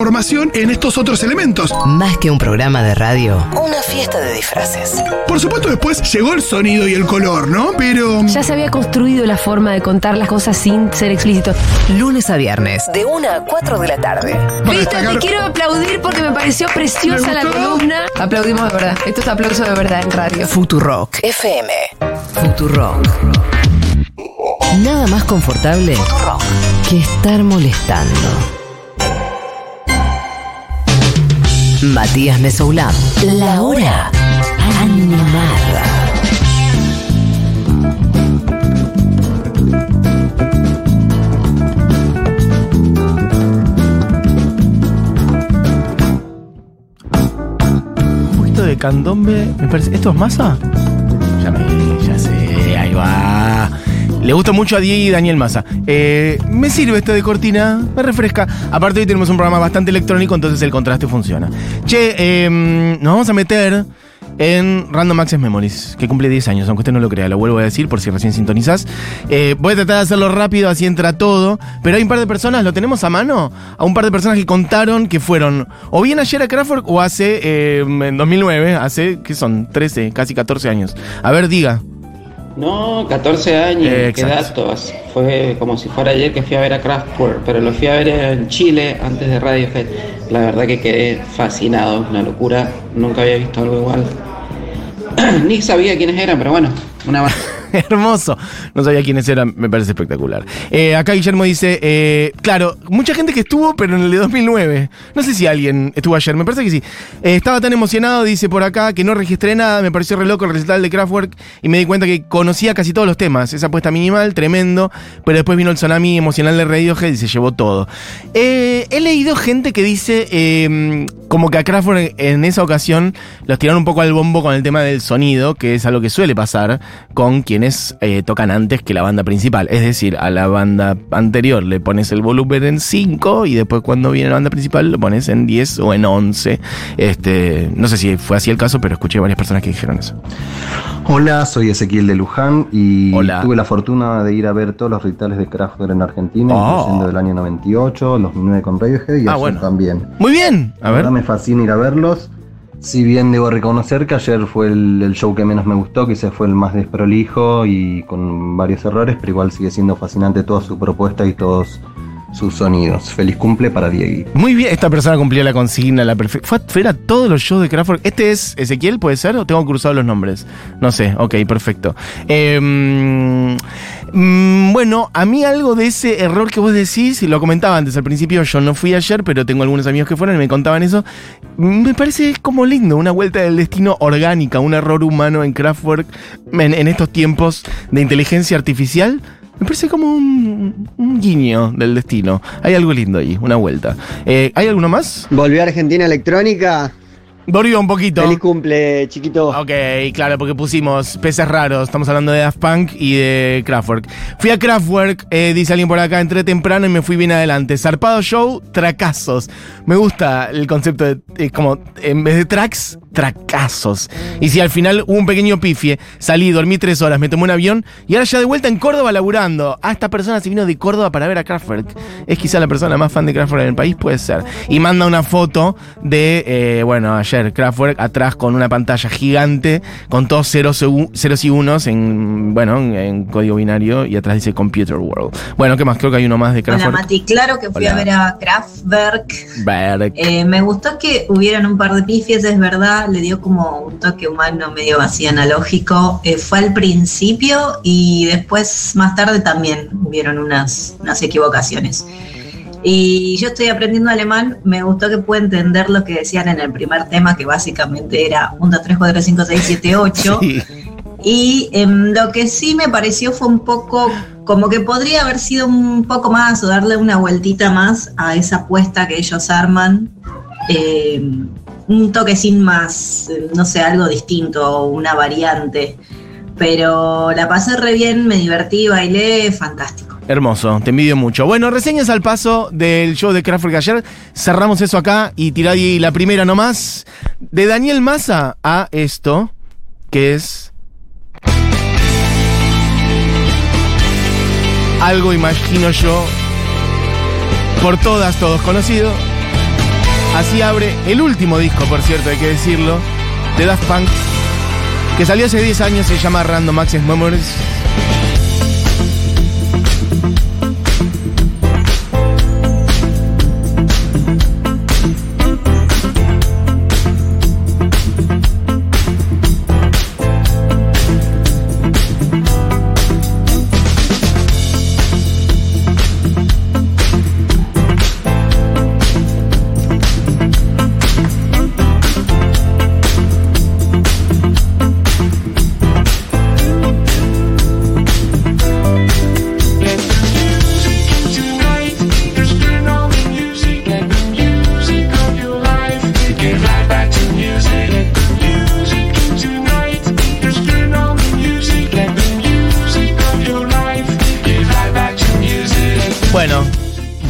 formación en estos otros elementos. Más que un programa de radio, una fiesta de disfraces. Por supuesto, después llegó el sonido y el color, ¿no? Pero. Ya se había construido la forma de contar las cosas sin ser explícito. Lunes a viernes, de 1 a 4 de la tarde. Viste, te quiero aplaudir porque me pareció preciosa ¿Me la columna. Aplaudimos de verdad. Esto es aplauso de verdad en radio. Futurock FM. Futurock. Nada más confortable que estar molestando. Matías Mesoulán. La hora animada. Un poquito de candombe, me parece. ¿Esto es masa? Ya me, ya sé, ahí va. Le gusta mucho a Diego y Daniel Massa. Eh, me sirve esto de cortina, me refresca. Aparte hoy tenemos un programa bastante electrónico, entonces el contraste funciona. Che, eh, nos vamos a meter en Random Access Memories, que cumple 10 años, aunque usted no lo crea, lo vuelvo a decir por si recién sintonizás. Eh, voy a tratar de hacerlo rápido, así entra todo. Pero hay un par de personas, ¿lo tenemos a mano? A un par de personas que contaron que fueron o bien ayer a Crawford o hace, eh, en 2009, hace, ¿qué son? 13, casi 14 años. A ver, diga. No, 14 años, Eh, qué datos. Fue como si fuera ayer que fui a ver a Kraftwerk, pero lo fui a ver en Chile antes de Radiohead. La verdad que quedé fascinado, una locura. Nunca había visto algo igual. Ni sabía quiénes eran, pero bueno, una banda. Hermoso. No sabía quiénes eran, me parece espectacular. Eh, acá Guillermo dice, eh, claro, mucha gente que estuvo, pero en el de 2009. No sé si alguien estuvo ayer, me parece que sí. Eh, estaba tan emocionado, dice por acá, que no registré nada, me pareció re loco el recital de Kraftwerk y me di cuenta que conocía casi todos los temas. Esa apuesta minimal, tremendo, pero después vino el tsunami emocional de Radiohead y se llevó todo. He leído gente que dice eh, como que a Kraftwerk en esa ocasión los tiraron un poco al bombo con el tema del sonido, que es algo que suele pasar con eh, tocan antes que la banda principal. Es decir, a la banda anterior le pones el volumen en 5 y después cuando viene la banda principal lo pones en 10 o en 11. Este, no sé si fue así el caso, pero escuché varias personas que dijeron eso. Hola, soy Ezequiel de Luján y Hola. tuve la fortuna de ir a ver todos los recitales de Kraftwerk en Argentina, Oh. incluyendo del año 98, 2009 con Radiohead y Ah, bueno. también. Muy bien. A ver. me fascina ir a verlos. Si bien debo reconocer que ayer fue el, show que menos me gustó, quizás fue el más desprolijo y con varios errores, pero igual sigue siendo fascinante toda su propuesta y todos sus sonidos. Feliz cumple para Diego. Muy bien, esta persona cumplió la consigna, la perfecta. Fue a todos los shows de Kraftwerk. ¿Este es Ezequiel, puede ser? ¿O tengo cruzados los nombres? No sé, ok, perfecto. Eh, mm, bueno, a mí algo de ese error que vos decís, y lo comentaba antes al principio, yo no fui ayer, pero tengo algunos amigos que fueron y me contaban eso. Me parece como lindo, una vuelta del destino orgánica, un error humano en Kraftwerk en, estos tiempos de inteligencia artificial. Me parece como un, un guiño del destino. Hay algo lindo ahí, una vuelta. Eh, ¿Hay alguno más? Volvió a Argentina Electrónica. Volvió un poquito. Feliz cumple, chiquito. Ok, claro, porque pusimos peces raros. Estamos hablando de Daft Punk y de Kraftwerk. Fui a Kraftwerk, eh, dice alguien por acá, entré temprano y me fui bien adelante. Zarpado show, tracazos. Me gusta el concepto de, eh, como, en vez de tracks, tracazos. Y si al final hubo un pequeño pifie, salí, dormí tres horas, me tomé un avión y ahora ya de vuelta en Córdoba laburando. Ah, esta persona se vino de Córdoba para ver a Kraftwerk. Es quizá la persona más fan de Kraftwerk en el país, puede ser. Y manda una foto de, eh, bueno, ayer Kraftwerk atrás con una pantalla gigante con todos ceros, y- ceros y unos en, bueno, en, en código binario y atrás dice Computer World. Bueno, ¿qué más? Creo que hay uno más de Hola Kraftwerk. Mati, claro que fui Hola. a ver a Kraftwerk. Eh, me gustó que hubieran un par de pifies, es verdad, le dio como un toque humano medio así analógico. Eh, fue al principio y después, más tarde también hubieron unas, unas equivocaciones. Y yo estoy aprendiendo alemán, me gustó que pude entender lo que decían en el primer tema, que básicamente era 1, 2, 3, 4, 5, 6, 7, 8. Sí. Y em, lo que sí me pareció fue un poco como que podría haber sido un poco más o darle una vueltita más a esa apuesta que ellos arman. Em, un toquecín más, eh, no sé, algo distinto, una variante. Pero la pasé re bien, me divertí, bailé, fantástico. Hermoso, te envidio mucho. Bueno, reseñas al paso del show de Kraftwerk ayer. Cerramos eso acá y tirá ahí la primera nomás. De Daniel Massa a esto, que es. Algo imagino yo, por todas, todos conocido. Así abre el último disco, por cierto, hay que decirlo, de Daft Punk, que salió hace 10 años, se llama Random Access Memories.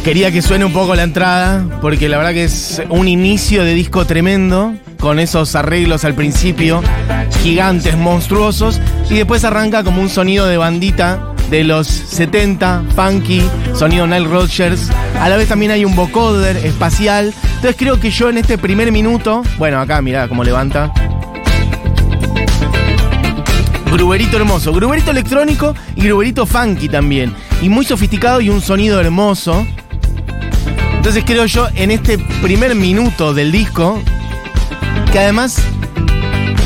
Quería que suene un poco la entrada, porque la verdad que es un inicio de disco tremendo, con esos arreglos al principio, gigantes, monstruosos, y después arranca como un sonido de bandita de los 70, funky, sonido Nile Rodgers. A la vez también hay un vocoder espacial. Entonces creo que yo en este primer minuto, bueno, acá mirá cómo levanta. Gruberito hermoso, gruberito electrónico y gruberito funky también. Y muy sofisticado y un sonido hermoso. Entonces creo yo en este primer minuto del disco, que además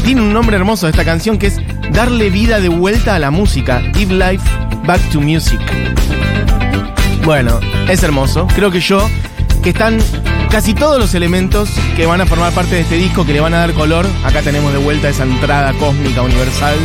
tiene un nombre hermoso de esta canción que es Darle vida de vuelta a la música, Give Life Back to Music. Bueno, es hermoso. Creo que yo, que están casi todos los elementos que van a formar parte de este disco, que le van a dar color. Acá tenemos de vuelta esa entrada cósmica universal.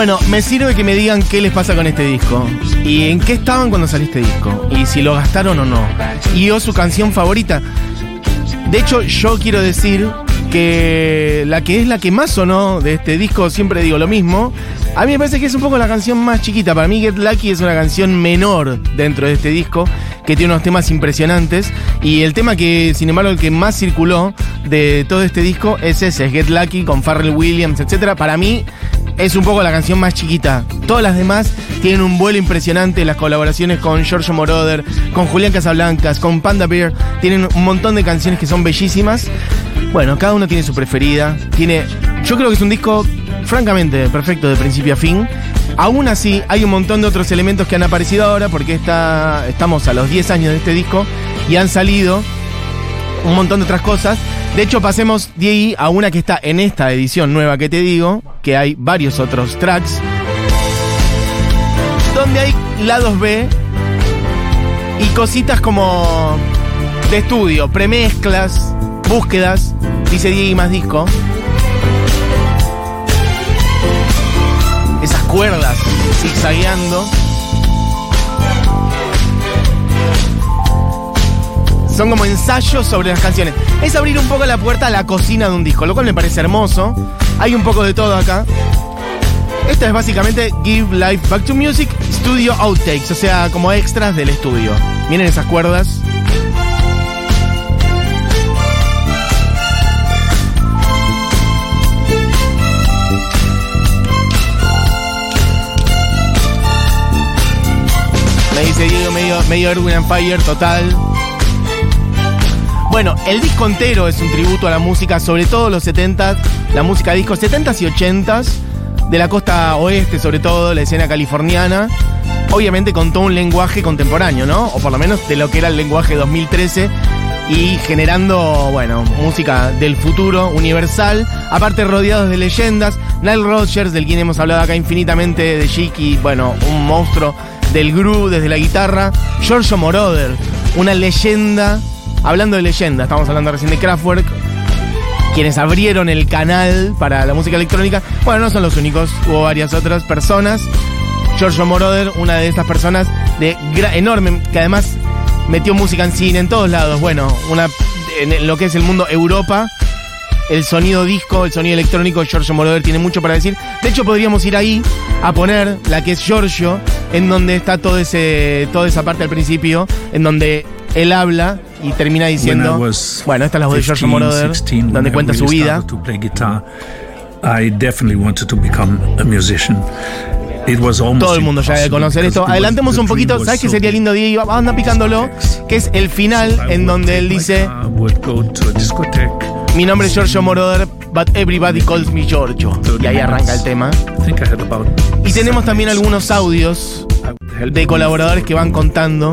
Bueno, me sirve que me digan qué les pasa con este disco. Y en qué estaban cuando salió este disco. Y si lo gastaron o no. Y o su canción favorita. De hecho, yo quiero decir que la que es la que más sonó de este disco, siempre digo lo mismo. A mí me parece que es un poco la canción más chiquita. Para mí, Get Lucky es una canción menor dentro de este disco, que tiene unos temas impresionantes. Y el tema que, sin embargo, el que más circuló de todo este disco es ese, es Get Lucky con Pharrell Williams, etc. Para mí, es un poco la canción más chiquita. Todas las demás tienen un vuelo impresionante. Las colaboraciones con Giorgio Moroder, con Julián Casablancas, con Panda Bear. Tienen un montón de canciones que son bellísimas. Bueno, cada uno tiene su preferida. Tiene. Yo creo que es un disco, francamente, perfecto de principio a fin. Aún así, hay un montón de otros elementos que han aparecido ahora, porque está, estamos a los 10 años de este disco y han salido un montón de otras cosas. De hecho, pasemos ahí a una que está en esta edición nueva que te digo, que hay varios otros tracks, donde hay lados B y cositas como de estudio, premezclas, búsquedas, dice Diego más disco. Esas cuerdas zigzagueando. Son como ensayos sobre las canciones. Es abrir un poco la puerta a la cocina de un disco, lo cual me parece hermoso. Hay un poco de todo acá. Esta es básicamente Give Life Back to Music Studio Outtakes, o sea, como extras del estudio. Miren esas cuerdas. Me dice Diego, medio, medio and Fire total. Bueno, el disco entero es un tributo a la música, sobre todo los 70s, la música disco 70s y 80s, de la costa oeste, sobre todo, la escena californiana. Obviamente con todo un lenguaje contemporáneo, ¿no? O por lo menos de lo que era el lenguaje 2013 y generando, bueno, música del futuro universal, aparte rodeados de leyendas. Nile Rodgers, del quien hemos hablado acá infinitamente, de Chicky, bueno, un monstruo del groove desde la guitarra. Giorgio Moroder, una leyenda Hablando de leyenda, estamos hablando recién de Kraftwerk, quienes abrieron el canal para la música electrónica. Bueno, no son los únicos, hubo varias otras personas. Giorgio Moroder, una de estas personas enorme, que además metió música en cine en todos lados. Bueno, una en lo que es el mundo Europa, el sonido disco, el sonido electrónico, Giorgio Moroder tiene mucho para decir. De hecho, podríamos ir ahí a poner la que es Giorgio, en donde está todo ese, toda esa parte al principio, en donde él habla y termina diciendo, bueno, esta es la voz de George Moroder, donde cuenta su vida. I definitely wanted to become a musician. It was almost Todo el mundo ya debe conocer esto. Adelantemos un poquito. ¿Sabes qué sería lindo, Diego? Anda picándolo. Que es el final en donde él dice: car, would go to a discotheque. Mi nombre es Giorgio Moroder, but everybody calls me Giorgio. Y ahí arranca el tema. Y tenemos también algunos audios de colaboradores que van contando.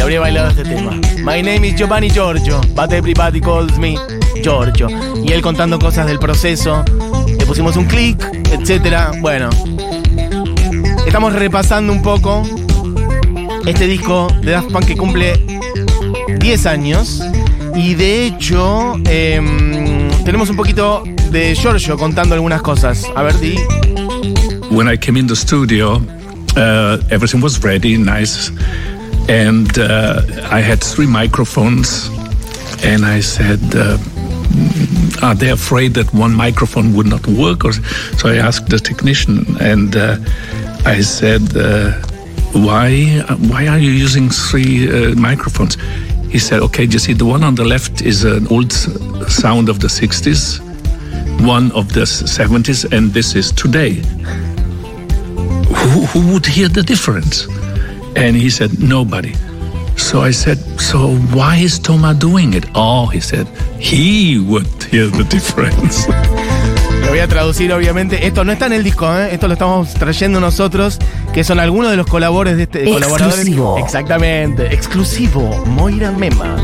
Se habría bailado este tema. My name is Giovanni Giorgio, but everybody calls me Giorgio. Y él contando cosas del proceso. Le pusimos un clic, etcétera. Bueno. Estamos repasando un poco este disco de Daft Punk que cumple 10 años. Y de hecho, em, tenemos un poquito de Giorgio contando algunas cosas. A ver, Di. When I came in the studio, uh, everything was ready, nice, and uh, I had three microphones, and I said. Uh, are they afraid that one microphone would not work? Or so I asked the technician, and uh, I said, uh, "Why? Why are you using three uh, microphones?" He said, "Okay, you see, the one on the left is an old sound of the '60s, one of the '70s, and this is today. Who, who would hear the difference?" And he said, "Nobody." So I said, "So why is Toma doing it?" Oh, he said, "He would hear the difference." Lo voy a traducir, obviamente. Esto no está en el disco, ¿eh? esto lo estamos trayendo nosotros, que son algunos de los colaboradores de este. colaboradores. Exclusivo. Exactamente, exclusivo. Moira Mema.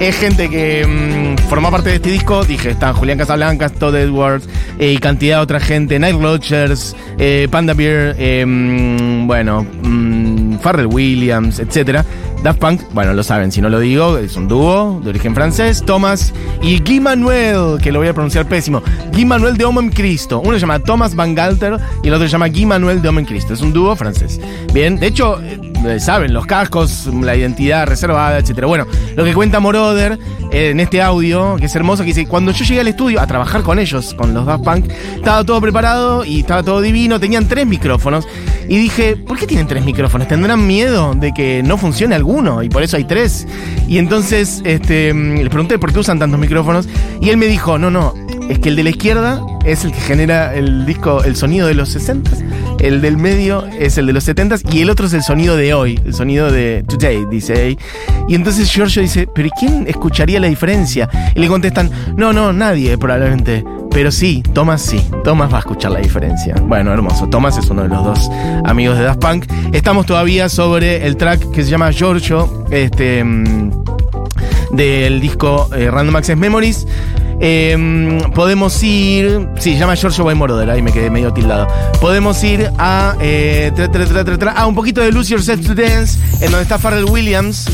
Es gente que mm, forma parte de este disco. Dije, están Julián Casablancas, Todd Edwards eh, y cantidad de otra gente. Night Rodgers, eh, Panda Bear, eh, mm, bueno, mm, Pharrell Williams, etcétera. Daft Punk, bueno, lo saben, si no lo digo, es un dúo de origen francés, Thomas y Guy Manuel, que lo voy a pronunciar pésimo, Guy Manuel de Homem Cristo. Uno se llama Thomas Van Galter y el otro se llama Guy Manuel de Homem Cristo. Es un dúo francés. Bien, de hecho, eh, saben, los cascos, la identidad reservada, etcétera. Bueno, lo que cuenta Moroder eh, en este audio, que es hermoso, que dice, cuando yo llegué al estudio a trabajar con ellos, con los Daft Punk, estaba todo preparado y estaba todo divino, tenían tres micrófonos. Y dije, ¿por qué tienen tres micrófonos? ¿Tendrán miedo de que no funcione alguno? Y por eso hay tres. Y entonces este, mm, les pregunté por qué usan tantos micrófonos. Y él me dijo, no, no, es que el de la izquierda es el que genera el disco, el sonido de los 60 el del medio es el de los 70 y el otro es el sonido de hoy, el sonido de today, dice. Y entonces Giorgio dice, ¿pero quién escucharía la diferencia? Y le contestan, no, no, nadie probablemente. Pero sí, Thomas sí, Thomas va a escuchar la diferencia. Bueno, hermoso. Thomas es uno de los dos amigos de Daft Punk. Estamos todavía sobre el track que se llama Giorgio, este, mm, del disco eh, Random Access Memories. Eh, podemos ir. Sí, se llama Giorgio Moroder, ahí me quedé medio tildado. Podemos ir a. eh, a un poquito de Lose Yourself to Dance, en donde está Pharrell Williams.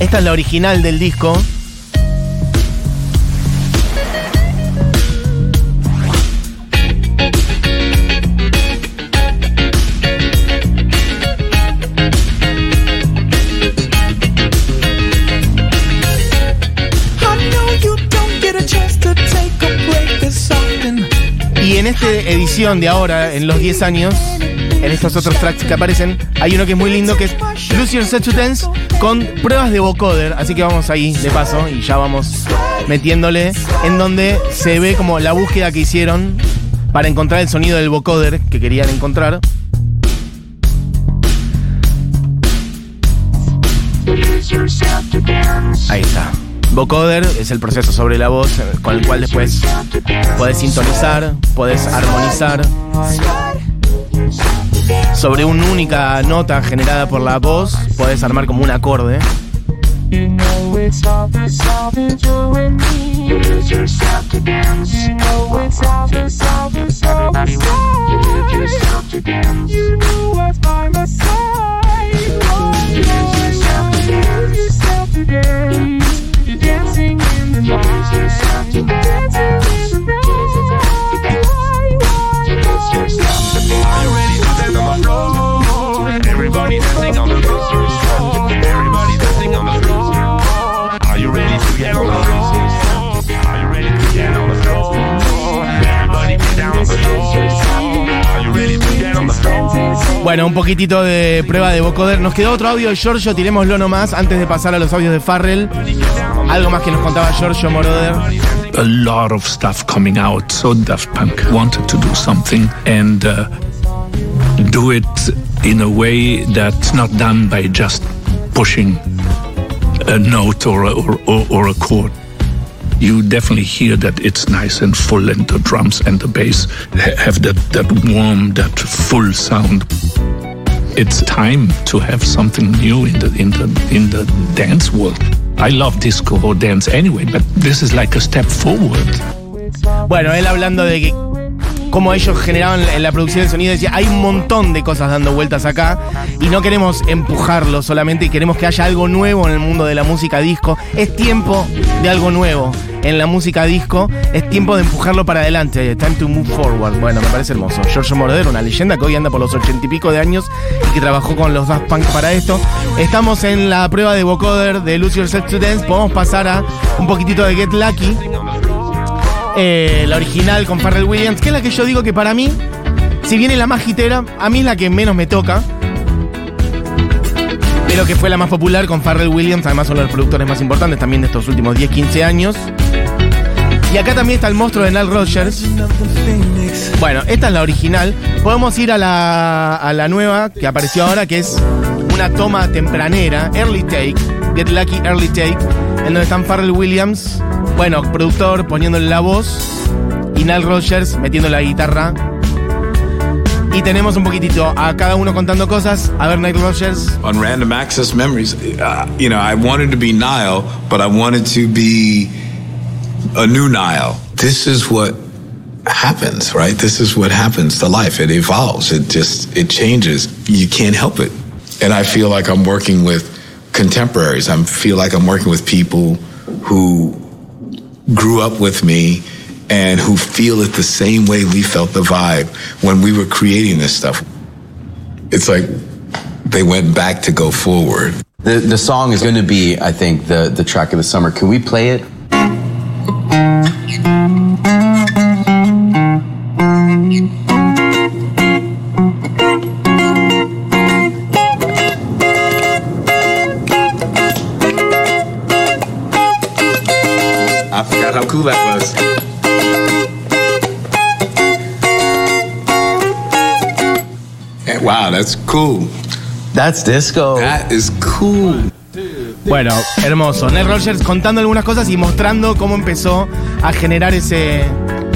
Esta es la original del disco. De ahora, en los 10 años, en estos otros tracks que aparecen, hay uno que es muy lindo que es Lose Yourself to Dance con pruebas de vocoder. Así que vamos ahí de paso y ya vamos metiéndole en donde se ve como la búsqueda que hicieron para encontrar el sonido del vocoder que querían encontrar. Ahí está. Vocoder es el proceso sobre la voz eh, con el cual después podés sintonizar, podés armonizar. sobre una única nota generada por la voz, podés armar como un acorde. Bueno, un poquitito de prueba de vocoder. Nos quedó otro audio de Giorgio, tirémoslo nomás antes de pasar a los audios de Farrell. Algo más que nos contaba Giorgio Moroder. a lot of stuff coming out. So Daft Punk wanted to do something and uh, do it in a way that's not done by just pushing a note or a, or, or, a chord. You definitely hear that it's nice and full, and the drums and the bass ha- have that, that warm, that full sound. It's time to have something new in the in the in the dance world. I love disco or dance anyway, but this is like a step forward. Bueno, él hablando de que cómo ellos generaban en la producción de sonido, decía, hay un montón de cosas dando vueltas acá y no queremos empujarlo solamente, queremos que haya algo nuevo en el mundo de la música disco. Es tiempo de algo nuevo en la música disco, es tiempo de empujarlo para adelante. Time to move forward. Bueno, me parece hermoso. Giorgio Moroder, una leyenda que hoy anda por los ochenta y pico de años y que trabajó con los Daft Punk para esto. Estamos en la prueba de vocoder de Lose Yourself to Dance. Podemos pasar a un poquitito de Get Lucky. Eh, la original con Pharrell Williams, que es la que yo digo que para mí, si viene la más hitera, a mí es la que menos me toca. Pero que fue la más popular con Pharrell Williams, además son los productores más importantes también de estos últimos 10, 15 años. Y acá también está el monstruo de Nile Rogers. Bueno, esta es la original. Podemos ir a la, a la nueva que apareció ahora, que es una toma tempranera, Early Take, Get Lucky Early Take, en donde están Pharrell Williams, bueno, productor poniéndole la voz, y Nile Rogers metiendo la guitarra. Y tenemos un poquitito a cada uno contando cosas. A ver, Nile Rogers. on random access memories. Uh, you know, I wanted to be Nile, but I wanted to be a new Nile. This is what happens, right? This is what happens to life. It evolves. It just it changes. You can't help it. And I feel like I'm working with contemporaries. I feel like I'm working with people who grew up with me and who feel it the same way we felt the vibe when we were creating this stuff. It's like they went back to go forward. The the song is going to be, I think, the the track of the summer. Can we play it? Cool that was. Eh, Wow, that's cool. That's disco. That is cool. Bueno, hermoso. Ned Rogers contando algunas cosas y mostrando cómo empezó a generar ese,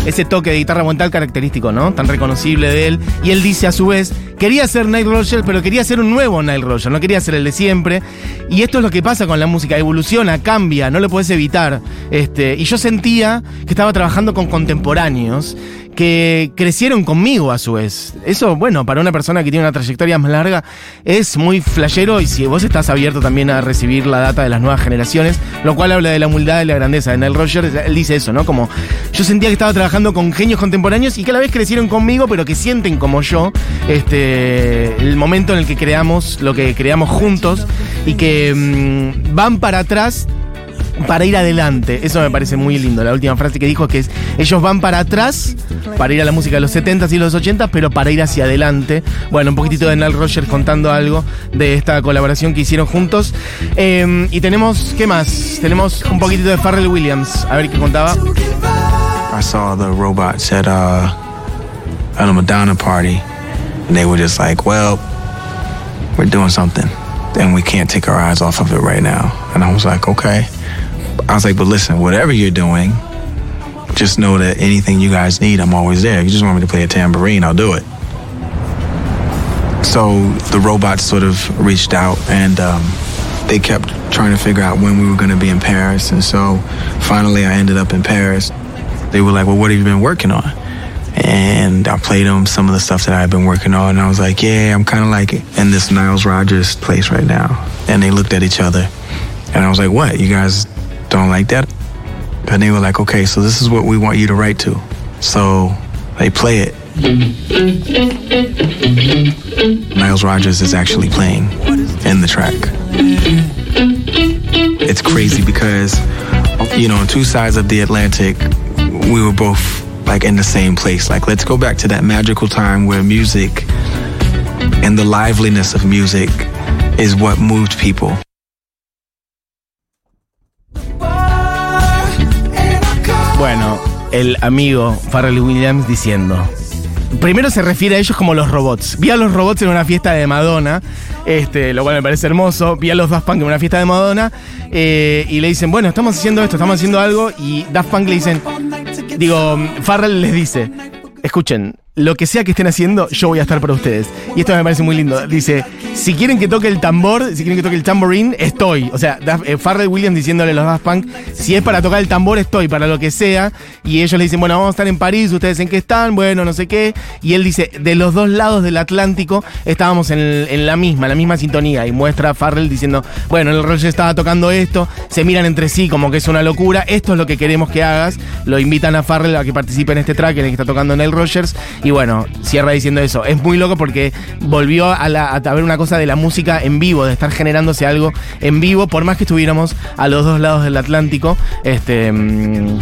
ese toque de guitarra montal característico, ¿no? Tan reconocible de él. Y él dice a su vez, quería ser Nile Rogers, pero quería ser un nuevo Nile Rogers, no quería ser el de siempre. Y esto es lo que pasa con la música, evoluciona, cambia, no lo puedes evitar. Este, y yo sentía que estaba trabajando con contemporáneos que crecieron conmigo a su vez. Eso, bueno, para una persona que tiene una trayectoria más larga es muy flashero y si vos estás abierto también a recibir la data de las nuevas generaciones, lo cual habla de la humildad y la grandeza de Nile Rogers, él dice eso, ¿no? Como yo sentía que estaba trabajando con genios contemporáneos y que a la vez crecieron conmigo, pero que sienten como yo este el momento en el que creamos lo que creamos juntos y que mm, van para atrás para ir adelante. Eso me parece muy lindo. La última frase que dijo es que ellos van para atrás, para ir a la música de los 70s y los 80s, pero para ir hacia adelante. Bueno, un poquitito de Nile Rogers contando algo de esta colaboración que hicieron juntos. Eh, y tenemos, ¿qué más? Tenemos un poquitito de Pharrell Williams. A ver qué contaba. I saw the robots at uh, at a Madonna party, and they were just like, "Well, we're doing something, and we can't take our eyes off of it right now." And I was like, "Okay." I was like, "But listen, whatever you're doing, just know that anything you guys need, I'm always there. If you just want me to play a tambourine, I'll do it." So the robots sort of reached out and um, they kept trying to figure out when we were going to be in Paris. And so finally I ended up in Paris. They were like, well, what have you been working on? And I played them some of the stuff that I had been working on. And I was like, yeah, I'm kind of like in this Niles Rogers place right now. And they looked at each other. And I was like, what? You guys don't like that? And they were like, okay, so this is what we want you to write to. So they play it. Miles Rogers is actually playing in the track. It's crazy because, you know, on two sides of the Atlantic, we were both like in the same place. Like, let's go back to that magical time where music and the liveliness of music is what moved people. Bueno, el amigo Farrell Williams diciendo. Primero se refiere a ellos como los robots. Vi a los robots en una fiesta de Madonna, este, lo cual me parece hermoso. Vi a los Daft Punk en una fiesta de Madonna eh, y le dicen, bueno, estamos haciendo esto, estamos haciendo algo. Y Daft Punk le dicen, digo, Farrell les dice, escuchen, lo que sea que estén haciendo, yo voy a estar para ustedes. Y esto me parece muy lindo. Dice, si quieren que toque el tambor, si quieren que toque el tamborín, estoy. O sea, eh, Farrell Williams diciéndole a los Daft Punk, si es para tocar el tambor, estoy, para lo que sea. Y ellos le dicen, bueno, vamos a estar en París, ustedes en qué están, bueno, no sé qué. Y él dice, de los dos lados del Atlántico estábamos en la misma, en la misma sintonía. Y muestra a Farrell diciendo, bueno, el Roger estaba tocando esto, se miran entre sí como que es una locura, esto es lo que queremos que hagas. Lo invitan a Farrell a que participe en este track en el que está tocando Neil Rogers. Y bueno, cierra diciendo eso. Es muy loco porque volvió a, la- a ver una cosa de la música en vivo, de estar generándose algo en vivo, por más que estuviéramos a los dos lados del Atlántico. Este. mm.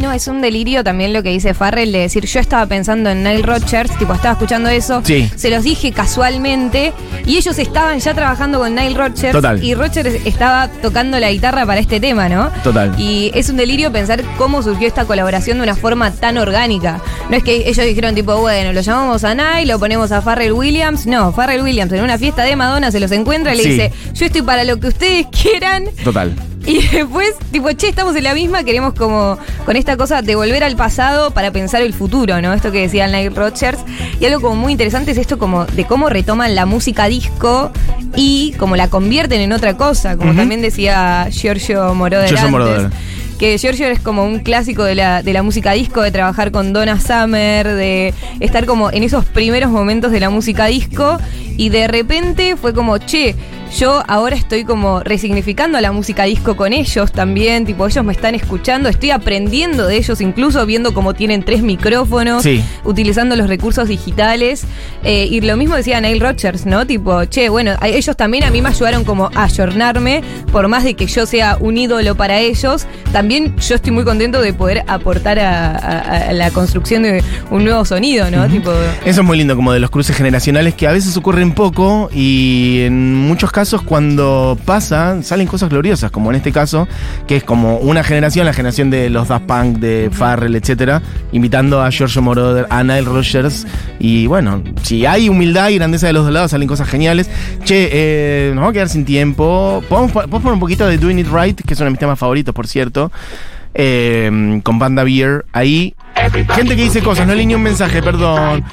No, es un delirio también lo que dice Farrell de decir, yo estaba pensando en Nile Rodgers, tipo, estaba escuchando eso, Sí. se los dije casualmente, y ellos estaban ya trabajando con Nile Rodgers, Total. y Rodgers estaba tocando la guitarra para este tema, ¿no? Total. Y es un delirio pensar cómo surgió esta colaboración de una forma tan orgánica. No es que ellos dijeron, tipo, bueno, lo llamamos a Nile, lo ponemos a Farrell Williams. No, Farrell Williams en una fiesta de Madonna se los encuentra y le dice, yo estoy para lo que ustedes quieran. Total. Y después, tipo, che, estamos en la misma, queremos como con esta cosa de volver al pasado para pensar el futuro, ¿no? Esto que decía Nile Rodgers. Y algo como muy interesante es esto como de cómo retoman la música disco y como la convierten en otra cosa, como también decía Giorgio Moroder Giorgio antes. Que Giorgio es como un clásico de la, de la música disco, de trabajar con Donna Summer, de estar como en esos primeros momentos de la música disco. Y de repente fue como, che, yo ahora estoy como resignificando la música disco con ellos también. Tipo, ellos me están escuchando, estoy aprendiendo de ellos, incluso viendo cómo tienen tres micrófonos, Sí. utilizando los recursos digitales. Eh, y lo mismo decía Neil Rodgers, ¿no? Tipo, che, bueno, a- ellos también a mí me ayudaron como a ayornarme, por más de que yo sea un ídolo para ellos, también yo estoy muy contento de poder aportar a, a- a la construcción de un nuevo sonido, ¿no? Tipo, Eso es muy lindo, como de los cruces generacionales que a veces ocurren poco y en muchos casos cuando pasa salen cosas gloriosas, como en este caso, que es como una generación, la generación de los Daft Punk, de Farrell, etcétera, invitando a Giorgio Moroder, a Nile Rogers y bueno, si hay humildad y grandeza de los dos lados salen cosas geniales. Che, eh, nos vamos a quedar sin tiempo. ¿Podemos, podemos poner un poquito de Doing It Right, que es uno de mis temas favoritos, por cierto, eh, con Banda Beer ahí. Gente que dice cosas, no leí ni un mensaje, perdón.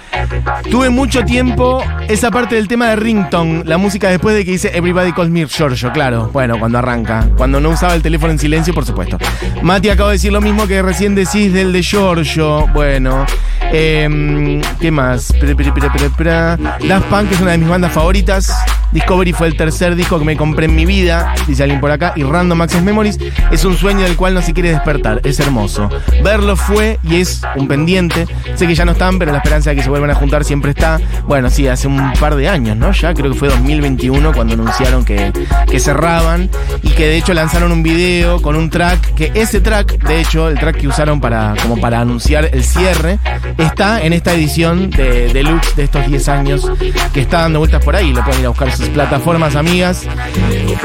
Tuve mucho tiempo esa parte del tema de Rington, la música después de que dice Everybody Calls Me Giorgio, claro. Bueno, cuando arranca. Cuando no usaba el teléfono en silencio, por supuesto. Mati acabo de decir lo mismo que recién decís del de Giorgio. Bueno. Em, ¿Qué más? Daft Punk es una de mis bandas favoritas. Discovery fue el tercer disco que me compré en mi vida, dice alguien por acá. Y Random Access Memories es un sueño del cual no se quiere despertar. Es hermoso. Verlo fue y es un pendiente. Sé que ya no están, pero la esperanza de que se vuelvan a juntar siempre está. Bueno, sí, hace un par de años, ¿no? Ya creo que fue 2021 cuando anunciaron que, que cerraban y que de hecho lanzaron un video con un track, que ese track, de hecho, el track que usaron para, como para anunciar el cierre, está en esta edición de deluxe de estos 10 años que está dando vueltas por ahí. Lo pueden ir a buscar sus plataformas, amigas.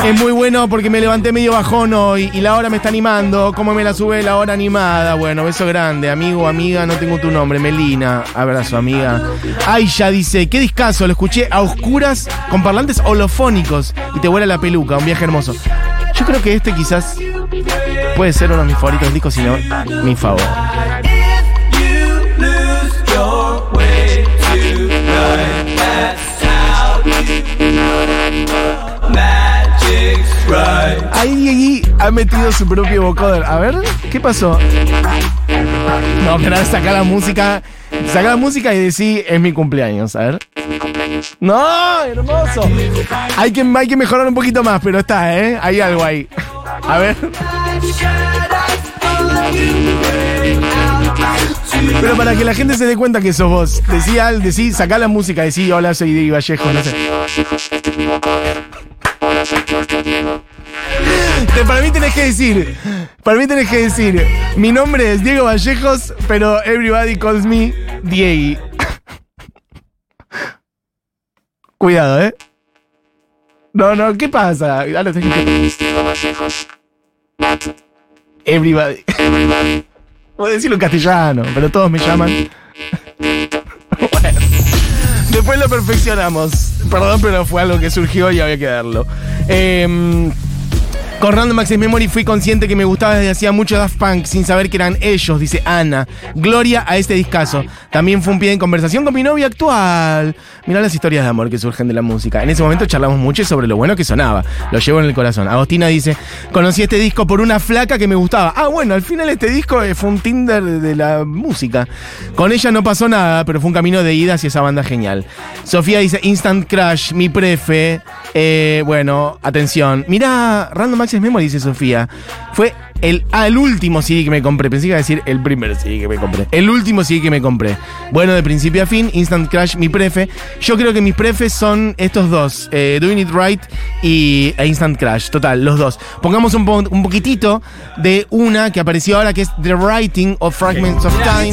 Es muy bueno porque me levanté medio bajón hoy y la hora me está animando. ¿Cómo me la sube la hora animada? Bueno, beso grande, amigo, amiga, no tengo tu nombre, Melina. Abrazo, amiga. Aisha dice, qué discazo, lo escuché a oscuras con parlantes holofónicos y te vuela la peluca, un viaje hermoso. Yo creo que este quizás puede ser uno de mis favoritos discos, si mi favor. Ahí Diegui ha metido su propio vocoder. A ver, ¿qué pasó? No, pero saca la música. Saca la música y decí, es mi cumpleaños. A ver. No, hermoso. Hay que, hay que mejorar un poquito más, pero está, ¿eh? Hay algo ahí. A ver. Pero para que la gente se dé cuenta que sos vos, decí, al- decí sacá la música, decí hola, soy Diego Vallejo, no sé. Para mí tenés que decir, para mí tenés que decir, mi nombre es Diego Vallejos, pero everybody calls me Diegui. Cuidado, ¿eh? No, no, ¿qué pasa? Ah, lo tenés que- Everybody. Voy a decirlo en castellano, pero todos me llaman. Bueno, después lo perfeccionamos. Perdón, pero fue algo que surgió y había que darlo. Em, con Random Access Memory fui consciente que me gustaba desde hacía mucho Daft Punk sin saber que eran ellos, dice Ana. Gloria a este discazo. También fue un pie en conversación con mi novia actual. Mirá las historias de amor que surgen de la música. En ese momento charlamos mucho sobre lo bueno que sonaba. Lo llevo en el corazón. Agostina dice, conocí este disco por una flaca que me gustaba. Ah, bueno, al final este disco eh, fue un Tinder de la música. Con ella no pasó nada, pero fue un camino de ida hacia esa banda genial. Sofía dice, Instant Crash, mi prefe. Eh, bueno, atención. Mirá, Random Access Memory, dice Sofía. Fue el, ah, el último CD que me compré. Pensé que iba a decir el primer CD que me compré. El último CD que me compré. Bueno, de principio a fin, Instant Crash, mi prefe. Yo creo que mis prefes son estos dos: eh, Doing It Right y e Instant Crash. Total, los dos. Pongamos un, po- un poquitito de una que apareció ahora que es The Writing of Fragments of Time.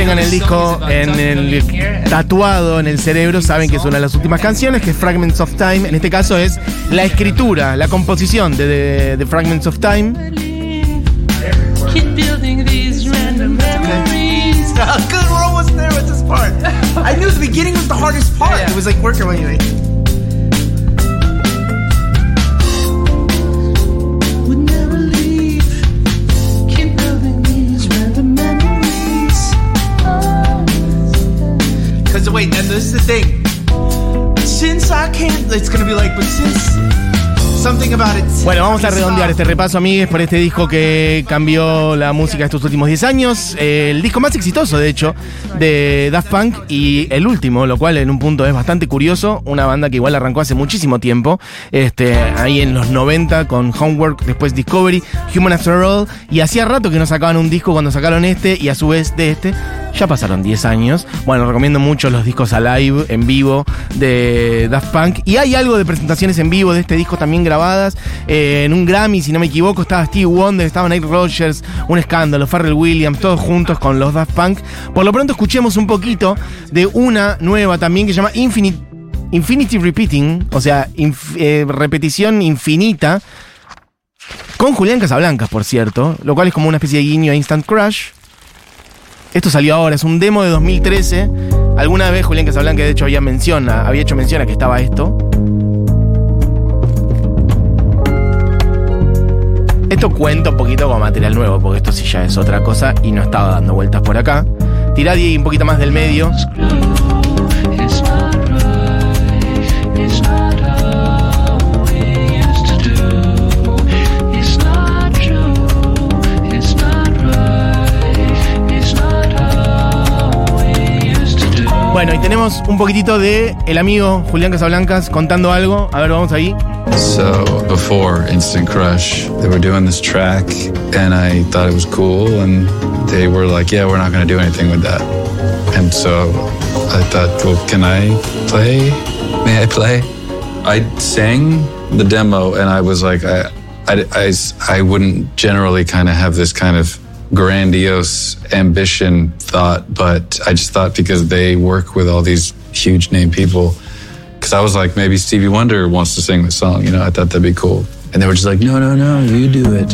Tengan el disco en el tatuado en el cerebro saben que es una de las últimas canciones, que es Fragments of Time. En este caso es la escritura, la composición de, de- de Fragments of Time. Keep building these random memories. Good, we're almost there with this part. I knew the beginning was the hardest part. It was like working on you. Because wait, and this is the thing. Since I can't, it's gonna be like, but since something about it. Bueno, vamos a redondear este repaso, amigues, por este disco que cambió la música estos últimos 10 años. Eh, el disco más exitoso, de hecho, de Daft Punk y el último, lo cual en un punto es bastante curioso. Una banda que igual arrancó hace muchísimo tiempo, este, ahí en los 90 con Homework, después Discovery, Human After All. Y hacía rato que no sacaban un disco cuando sacaron este y a su vez de este. Ya pasaron 10 años. Bueno, recomiendo mucho los discos alive, en vivo, de Daft Punk. Y hay algo de presentaciones en vivo de este disco también grabadas. Eh, en un Grammy, si no me equivoco, estaba Steve Wonder, estaba Nate Rogers, un escándalo, Pharrell Williams, todos juntos con los Daft Punk. Por lo pronto escuchemos un poquito de una nueva también que se llama Infinite, Infinity Repeating, o sea, eh, repetición infinita. Con Julián Casablancas, por cierto, lo cual es como una especie de guiño a Instant Crush. Esto salió ahora, es un demo de 2013. Alguna vez Julián Casablanca, de hecho, había, menciona, había hecho mención a que estaba esto. Esto cuenta un poquito con material nuevo, porque esto sí ya es otra cosa y no estaba dando vueltas por acá. Tirá un poquito más del medio. Bueno, y tenemos un poquitito de el amigo Julián Casablancas contando algo. A ver, vamos ahí. So before Instant Crush, they were doing this track, and I thought it was cool, and they were like, "Yeah, we're not going to do anything with that." And so I thought, "Well, can I play? May I play?" I sang the demo, and I was like, I, I, I, I wouldn't generally kind of have this kind of grandiose ambition thought, but I just thought because they work with all these huge name people because I was like, maybe Stevie Wonder wants to sing the song. You know, I thought that'd be cool. And they were just like, no, no, no, you do it.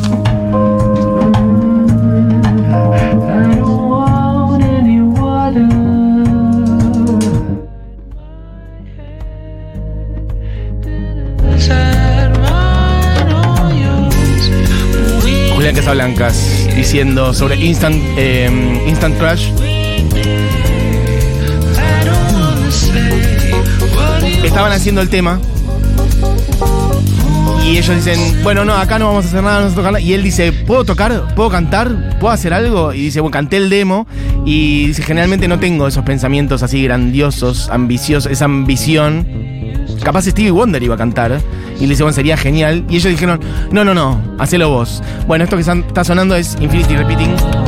Julián Casablancas diciendo sobre Instant, eh, Instant Crush. Estaban haciendo el tema. Y ellos dicen, bueno, no, acá no vamos a hacer nada, no vamos a tocar nada. Y él dice, ¿puedo tocar? ¿Puedo cantar? ¿Puedo hacer algo? Y dice, bueno, canté el demo. Y dice, generalmente no tengo esos pensamientos así grandiosos, ambiciosos, esa ambición. Capaz Stevie Wonder iba a cantar. Y le dice, bueno, sería genial. Y ellos dijeron, no, no, no, hacelo vos. Bueno, esto que está sonando es Infinity Repeating.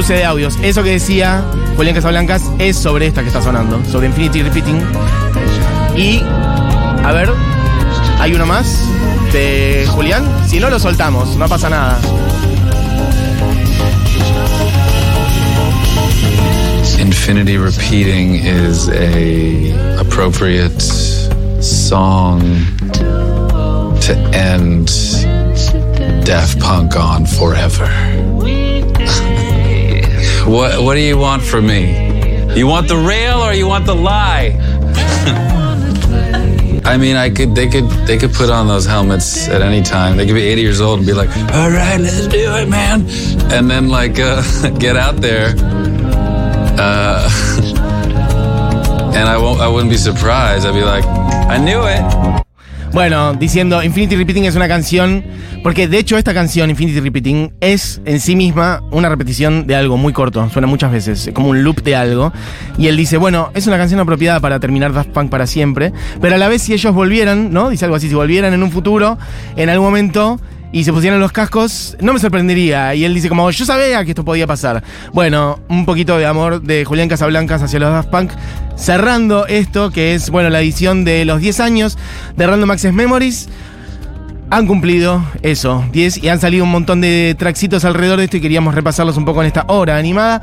Cruce audios. Eso que decía Julián Casablancas es sobre esta que está sonando, sobre Infinity Repeating. Y, a ver, ¿hay uno más de Julián? Si no, lo soltamos, no pasa nada. Infinity repeating is a appropriate song to end Daft Punk on forever. What what do you want from me? You want the rail or you want the lie? I mean, I could they could they could put on those helmets at any time. They could be 80 years old and be like, "All right, let's do it, man," and then like uh, get out there. Uh, and I won't. I wouldn't be surprised. I'd be like, I knew it. Bueno, diciendo Infinity Repeating es una canción, porque de hecho esta canción, Infinity Repeating, es en sí misma una repetición de algo muy corto, suena muchas veces, como un loop de algo. Y él dice, bueno, es una canción apropiada para terminar Daft Punk para siempre, pero a la vez si ellos volvieran, ¿no? Dice algo así, si volvieran en un futuro, en algún momento... Y se pusieran los cascos, no me sorprendería. Y él dice como, yo sabía que esto podía pasar. Bueno, un poquito de amor de Julián Casablancas hacia los Daft Punk. Cerrando esto, que es, bueno, la edición de los 10 años de Random Access Memories. Han cumplido eso, 10, y han salido un montón de tracksitos alrededor de esto y queríamos repasarlos un poco en esta hora animada.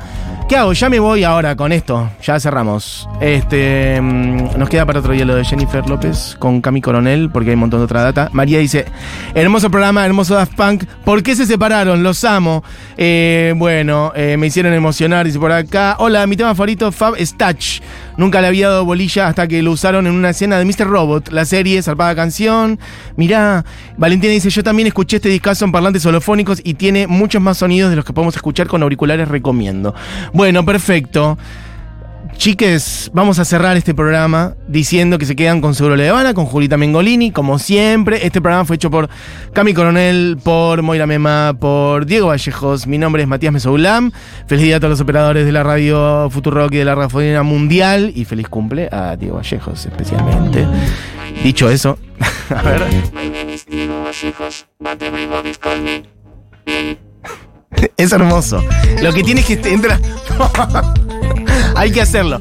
¿Qué hago? Ya me voy ahora con esto. Ya cerramos. Este. mm, Nos queda para otro día lo de Jennifer López con Cami Coronel, porque hay un montón de otra data. María dice: Hermoso programa, hermoso Daft Punk. ¿Por qué se separaron? Los amo. Eh, bueno, eh, me hicieron emocionar, dice por acá. Hola, mi tema favorito, Fab Touch. Nunca le había dado bolilla hasta que lo usaron en una escena de Mr. Robot, la serie, zarpada canción. Mirá, Valentina dice, yo también escuché este discazo en parlantes holofónicos y tiene muchos más sonidos de los que podemos escuchar con auriculares, recomiendo. Bueno, perfecto. Chiques, vamos a cerrar este programa diciendo que se quedan con Seguro Habana, con Julita Mengolini, como siempre. Este programa fue hecho por Cami Coronel, por Moira Mema, por Diego Vallejos. Mi nombre es Matías Mesoulam. Feliz día a todos los operadores de la radio Futurock y de la Radiofónica Mundial. Y feliz cumple a Diego Vallejos especialmente. Dicho eso, a ver. Es hermoso. Lo que tiene es que entra. hay que hacerlo.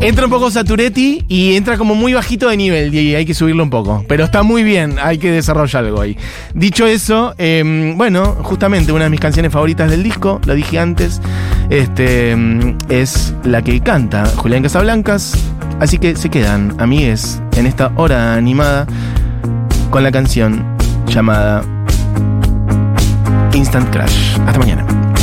Entra un poco Saturetti y entra como muy bajito de nivel y hay que subirlo un poco. Pero está muy bien, hay que desarrollar algo ahí. Dicho eso, em, bueno, justamente una de mis canciones favoritas del disco, lo dije antes, este, em, es la que canta Julián Casablancas. Así que se quedan, amigues, en esta hora animada con la canción llamada Instant Crash. Hasta mañana.